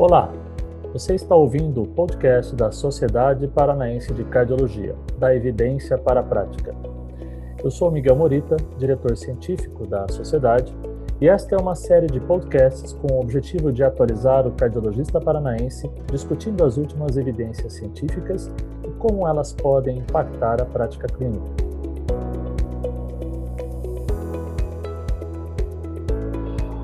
Olá, você está ouvindo o podcast da Sociedade Paranaense de Cardiologia, da Evidência para a Prática. Eu sou Miguel Morita, diretor científico da Sociedade, e esta é uma série de podcasts com o objetivo de atualizar o cardiologista paranaense discutindo as últimas evidências científicas e como elas podem impactar a prática clínica.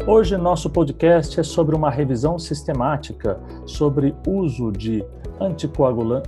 Hoje nosso podcast é sobre uma revisão sistemática sobre uso de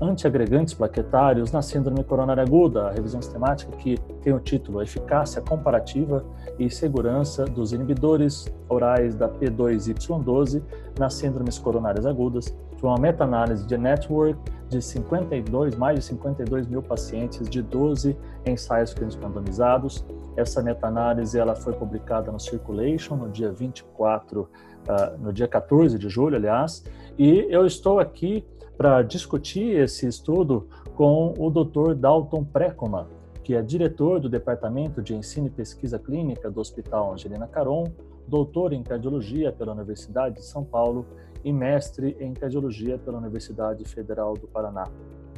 antiagregantes plaquetários na síndrome coronária aguda, a revisão sistemática que tem o título Eficácia comparativa e segurança dos inibidores orais da P2Y12 nas síndromes coronárias agudas, foi uma meta-análise de network de 52, mais de 52 mil pacientes de 12 ensaios clínicos randomizados. Essa meta-análise ela foi publicada no Circulation no dia 24, uh, ah, no dia 14 de julho, aliás, e eu estou aqui para discutir esse estudo com o Dr. Dalton Precoma, que é diretor do Departamento de Ensino e Pesquisa Clínica do Hospital Angelina Caron, doutor em cardiologia pela Universidade de São Paulo e mestre em cardiologia pela Universidade Federal do Paraná.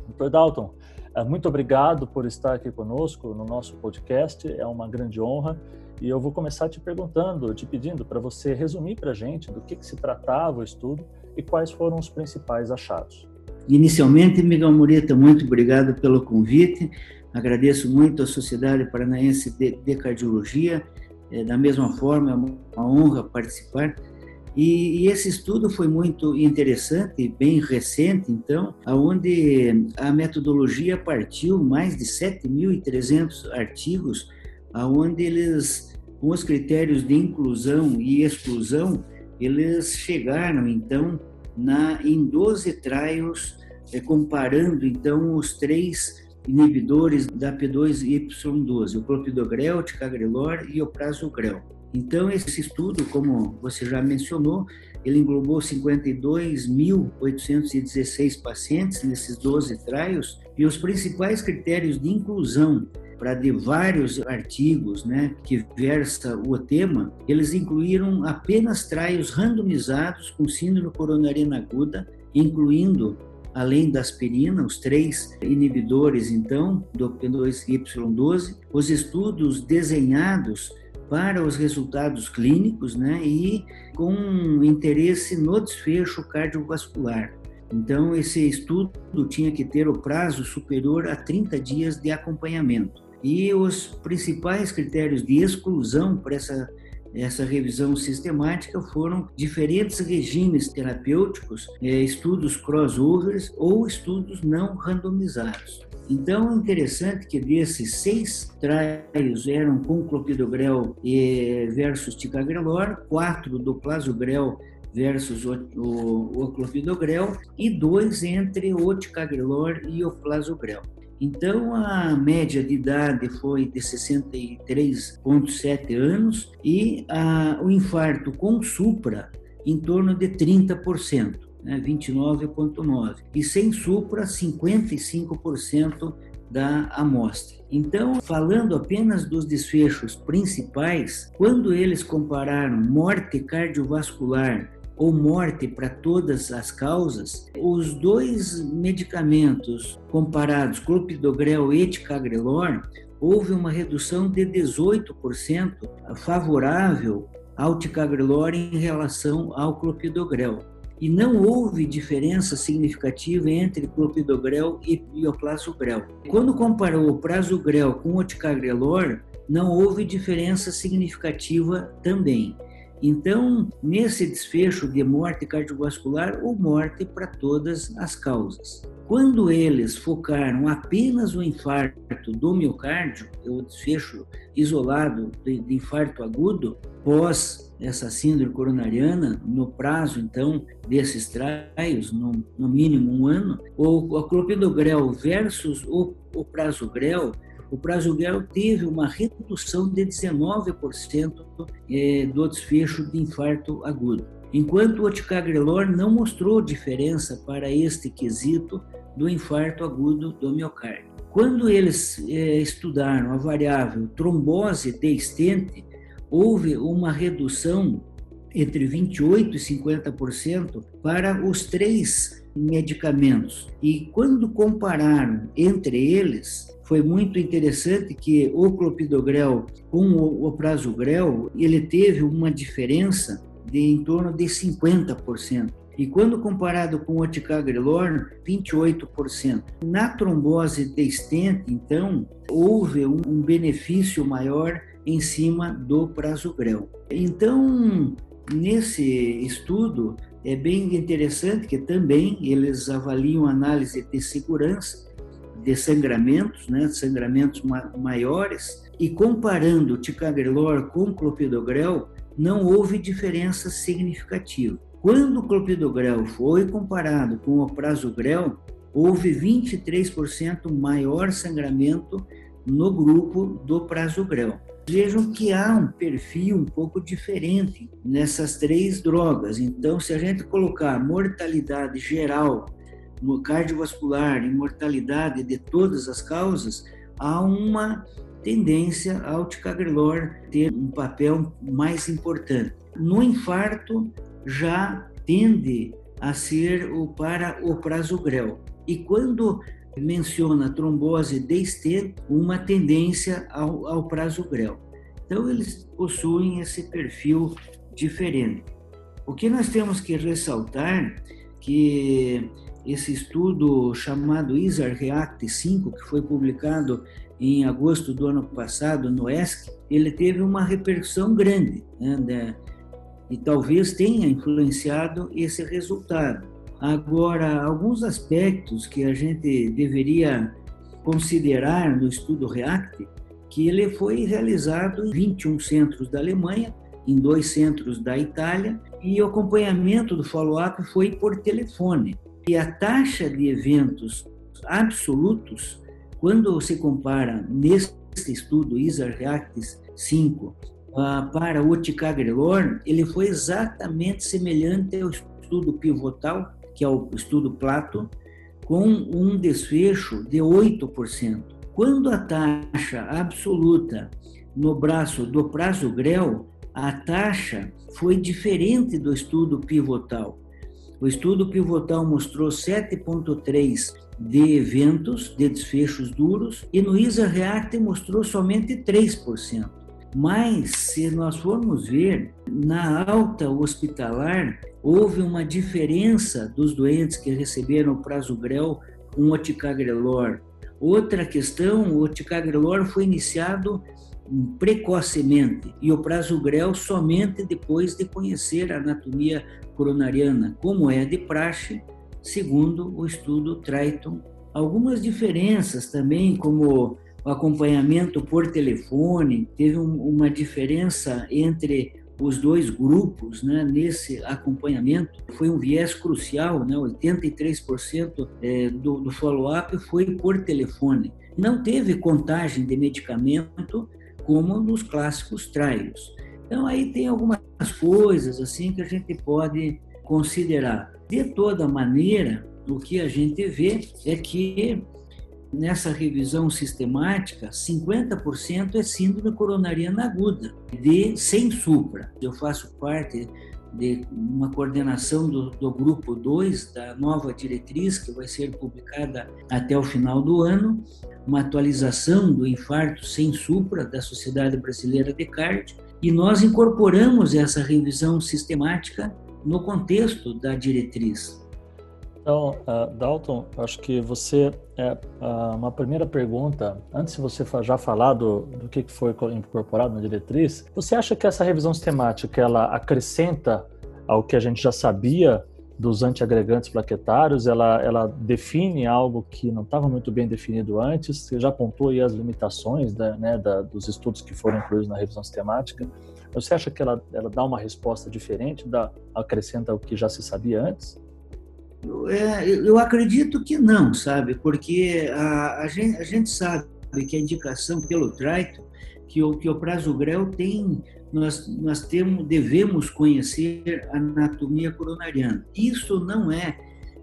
Dr. Dalton, eh, muito obrigado por estar aqui conosco no nosso podcast, é uma grande honra. E eu vou começar te perguntando, te pedindo para você resumir para a gente do que, que se tratava o estudo e quais foram os principais achados. Inicialmente, Miguel Murita, muito obrigado pelo convite. Agradeço muito à Sociedade Paranaense de, de Cardiologia. É, da mesma forma, é uma honra participar e, e, esse estudo foi muito interessante, bem recente, então, aonde a metodologia partiu mais de 7.300 artigos, aonde eles, com os critérios de inclusão e exclusão, eles chegaram, então, na, em 12 trials, é, comparando, então, os três inibidores da P2Y12, o clopidogrel, o ticagrelor e o prasugrel. Então, esse estudo, como você já mencionou, ele englobou 52.816 pacientes nesses 12 trials e os principais critérios de inclusão para de vários artigos né, que versa o tema, eles incluíram apenas trials randomizados com síndrome coronariana aguda, incluindo além da aspirina, os três inibidores, então, do P2Y12, os estudos desenhados para os resultados clínicos né, e com interesse no desfecho cardiovascular. Então, esse estudo tinha que ter o prazo superior a 30 dias de acompanhamento. E os principais critérios de exclusão para essa, essa revisão sistemática foram diferentes regimes terapêuticos, eh, estudos crossovers ou estudos não randomizados. Então, é interessante que desses seis trials eram com clopidogrel versus ticagrelor, quatro do plasogrel versus o, o, o clopidogrel e dois entre o ticagrelor e o plasogrel. Então, a média de idade foi de 63,7 anos e a, o infarto com supra em torno de 30% né, 29,9%, e sem supra, 55% da amostra. Então, falando apenas dos desfechos principais, quando eles compararam morte cardiovascular ou morte para todas as causas, os dois medicamentos comparados, clopidogrel e ticagrelor, houve uma redução de 18% favorável ao ticagrelor em relação ao clopidogrel e não houve diferença significativa entre clopidogrel e bioplasogrel. Quando comparou o prasugrel com o ticagrelor, não houve diferença significativa também. Então, nesse desfecho de morte cardiovascular ou morte para todas as causas. Quando eles focaram apenas o infarto do miocárdio, o desfecho isolado de, infarto agudo, pós essa síndrome coronariana, no prazo, então, desses traios, no, no mínimo um ano, o, clopidogrel versus o, o prasugrel, o prasugrel teve uma redução de 19% eh, do desfecho de infarto agudo, enquanto o ticagrelor não mostrou diferença para este quesito do infarto agudo do miocárdio. Quando eles é, estudaram a variável trombose de estente, houve uma redução entre 28% e 50% para os três medicamentos. E quando compararam entre eles, foi muito interessante que o clopidogrel com o prasugrel, ele teve uma diferença de em torno de 50%. E quando comparado com o ticagrelor, 28%. Na trombose de stent, então, houve um benefício maior em cima do prasugrel. Então, nesse estudo, é bem interessante que também eles avaliam análise de segurança de sangramentos, né, sangramentos ma maiores, e comparando o ticagrelor com clopidogrel, não houve diferença significativa. Quando o clopidogrel foi comparado com o prasugrel, houve 23% maior sangramento no grupo do prasugrel. Vejam que há um perfil um pouco diferente nessas três drogas. Então, se a gente colocar mortalidade geral, cardiovascular e mortalidade de todas as causas, há uma tendência ao ticagrelor ter um papel mais importante. No infarto, já tende a ser o para o prasugrel. E quando menciona trombose de stent, uma tendência ao, ao prasugrel. Então, eles possuem esse perfil diferente. O que nós temos que ressaltar que esse estudo chamado ISAR React 5, que foi publicado em agosto do ano passado no ESC, ele teve uma repercussão grande. Né? e talvez tenha influenciado esse resultado. Agora, alguns aspectos que a gente deveria considerar no estudo REACT, que ele foi realizado em 21 centros da Alemanha, em dois centros da Itália, e o acompanhamento do follow-up foi por telefone. E a taxa de eventos absolutos, quando se compara nesse estudo ISAR REACT 5 uh, para o ticagrelor, ele foi exatamente semelhante ao estudo pivotal, que é o estudo Plato, com um desfecho de 8%. Quando a taxa absoluta no braço do prazo grel, a taxa foi diferente do estudo pivotal. O estudo pivotal mostrou 7,3 de eventos, de desfechos duros, e no ISA React mostrou somente 3%. Mas, se nós formos ver, na alta hospitalar, houve uma diferença dos doentes que receberam o prasugrel com o ticagrelor. Outra questão, o ticagrelor foi iniciado precocemente e o prasugrel somente depois de conhecer a anatomia coronariana, como é de praxe, segundo o estudo Triton. Algumas diferenças também, como o acompanhamento por telefone, teve um, uma diferença entre os dois grupos né, nesse acompanhamento. Foi um viés crucial, né, 83% é, do, do follow-up foi por telefone. Não teve contagem de medicamento como nos clássicos trials. Então aí tem algumas coisas assim que a gente pode considerar. De toda maneira, o que a gente vê é que nessa revisão sistemática, 50% é síndrome coronariana aguda, de sem supra. Eu faço parte de uma coordenação do, do grupo 2 da nova diretriz que vai ser publicada até o final do ano, uma atualização do infarto sem supra da Sociedade Brasileira de Cardio, e nós incorporamos essa revisão sistemática no contexto da diretriz. Então, uh, Dalton, acho que você é uh, uma primeira pergunta. Antes de você já falar do, do que foi incorporado na diretriz, você acha que essa revisão sistemática ela acrescenta ao que a gente já sabia dos antiagregantes plaquetários? Ela, ela define algo que não estava muito bem definido antes? Você já apontou aí as limitações da, né, da, dos estudos que foram incluídos na revisão sistemática. Você acha que ela, ela dá uma resposta diferente, acrescenta o que já se sabia antes? É, eu acredito que não, sabe? Porque a, a, gente, a gente sabe que a indicação pelo traito, que o, que o prasugrel tem, nós, nós temos, devemos conhecer a anatomia coronariana. Isso não é,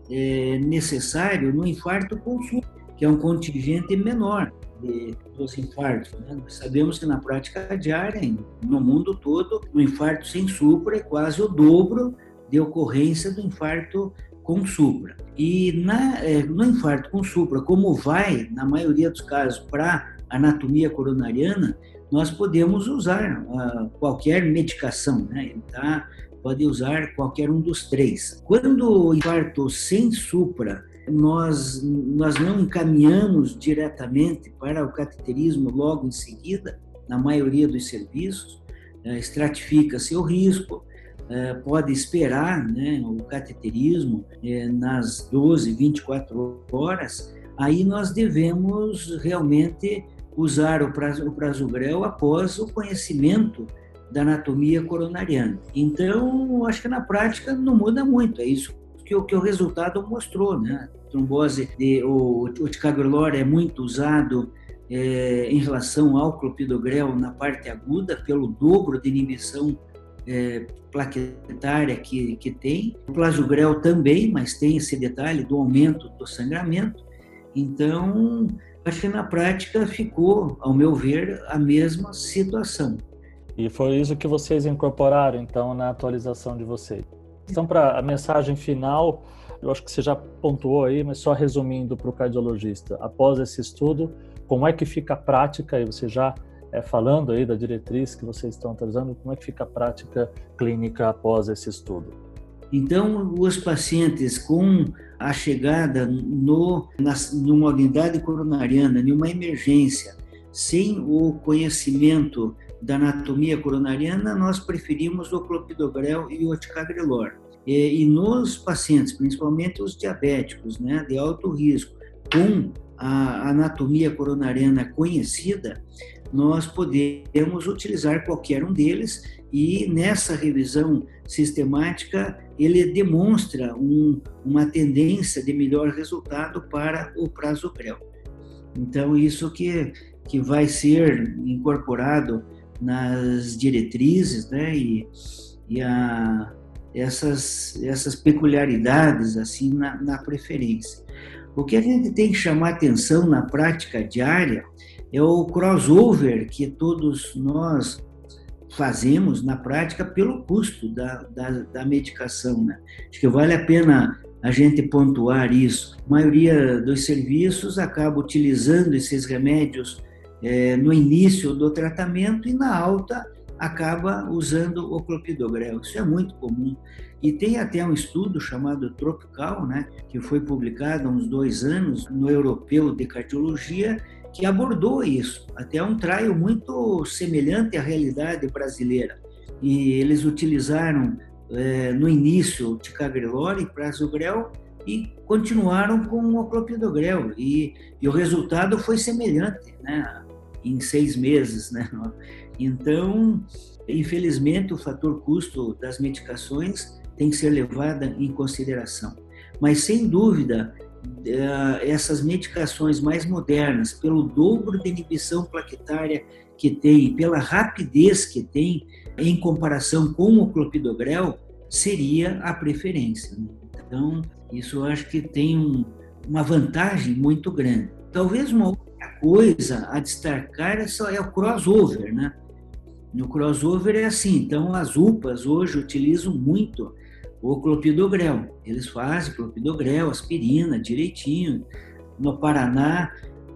é necessário no infarto consulto, que é um contingente menor. de, dos infartos. Né? Sabemos que na prática diária, no mundo todo, o infarto sem supra é quase o dobro de ocorrência do infarto com supra. E na, é, no infarto com supra, como vai, na maioria dos casos, para anatomia coronariana, nós podemos usar uh, qualquer medicação, né? Tá? Pode usar qualquer um dos três. Quando o infarto sem supra, nós, nós não encaminhamos diretamente para o cateterismo logo em seguida, na maioria dos serviços, uh, estratifica-se o risco, é, pode esperar né, o cateterismo é, nas 12, 24 horas, aí nós devemos realmente usar o, prazo, o após o conhecimento da anatomia coronariana. Então, acho que na prática não muda muito, é isso que o, que o resultado mostrou, né? trombose, de, o, o ticagrelor é muito usado é, em relação ao clopidogrel na parte aguda, pelo dobro de inibição é, plaquetária que, que tem. O plasogrel também, mas tem esse detalhe do aumento do sangramento. Então, acho que na prática ficou, ao meu ver, a mesma situação. E foi isso que vocês incorporaram, então, na atualização de vocês. Então, para a mensagem final, eu acho que você já pontuou aí, mas só resumindo para o cardiologista, após esse estudo, como é que fica a prática, e você já é, falando aí da diretriz que vocês estão atualizando, como é que fica a prática clínica após esse estudo? Então, os pacientes com a chegada no, na, numa unidade coronariana, numa emergência, sem o conhecimento da anatomia coronariana, nós preferimos o clopidogrel e o ticagrelor. E, e nos pacientes, principalmente os diabéticos, né, de alto risco, com a anatomia coronariana conhecida, nós podemos utilizar qualquer um deles e nessa revisão sistemática ele demonstra um, uma tendência de melhor resultado para o prazo pré. Então isso que que vai ser incorporado nas diretrizes, né, e, e a, essas essas peculiaridades assim na, na preferência. O que a gente tem que chamar atenção na prática diária é o crossover que todos nós fazemos na prática pelo custo da, da, da medicação. Né? Acho que vale a pena a gente pontuar isso. A maioria dos serviços acaba utilizando esses remédios é, no início do tratamento e na alta acaba usando o clopidogrel. Isso é muito comum. E tem até um estudo chamado Tropical, né, que foi publicado há uns dois anos no Europeu de Cardiologia, que abordou isso, até um traio muito semelhante à realidade brasileira. E eles utilizaram é, no início ticagrelor e prasugrel e continuaram com o clopidogrel e, e o resultado foi semelhante, né? Em seis meses, né? Então, infelizmente, o fator custo das medicações tem que ser levado em consideração. Mas, sem dúvida, essas medicações mais modernas, pelo dobro de inibição plaquetária que tem, pela rapidez que tem em comparação com o clopidogrel, seria a preferência. Né? Então, isso eu acho que tem um, uma vantagem muito grande. Talvez uma outra coisa a destacar é, só, é o crossover, né? No crossover é assim, então as UPAs hoje utilizam muito o clopidogrel. Eles fazem clopidogrel, aspirina, direitinho. No Paraná,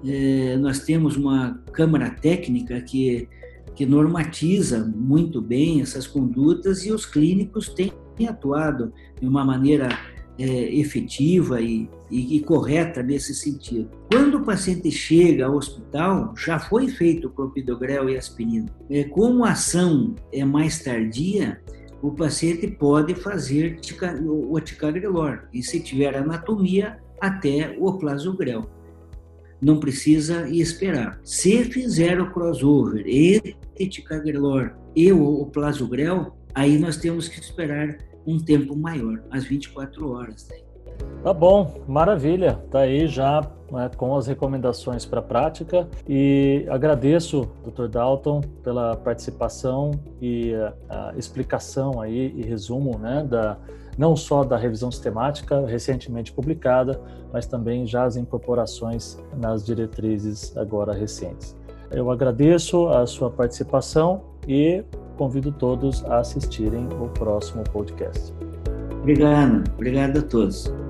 eh, nós temos uma câmara técnica que, que normatiza muito bem essas condutas e os clínicos têm atuado de uma maneira é, efetiva e, e, e, correta nesse sentido. Quando o paciente chega ao hospital, já foi feito clopidogrel e aspirina. É, como a ação é mais tardia, o paciente pode fazer o ticagrelor e se tiver anatomia, até o plasogrel. Não precisa esperar. Se fizer o crossover entre ticagrelor e o plasogrel, aí nós temos que esperar um tempo maior, as 24 horas. Né? Tá bom, maravilha. Tá aí já né, com as recomendações para prática e agradeço, Dr. Dalton, pela participação e a, a explicação aí e resumo, né, da não só da revisão sistemática recentemente publicada, mas também já as incorporações nas diretrizes agora recentes. Eu agradeço a sua participação e convido todos a assistirem o próximo podcast. Obrigado, obrigado a todos.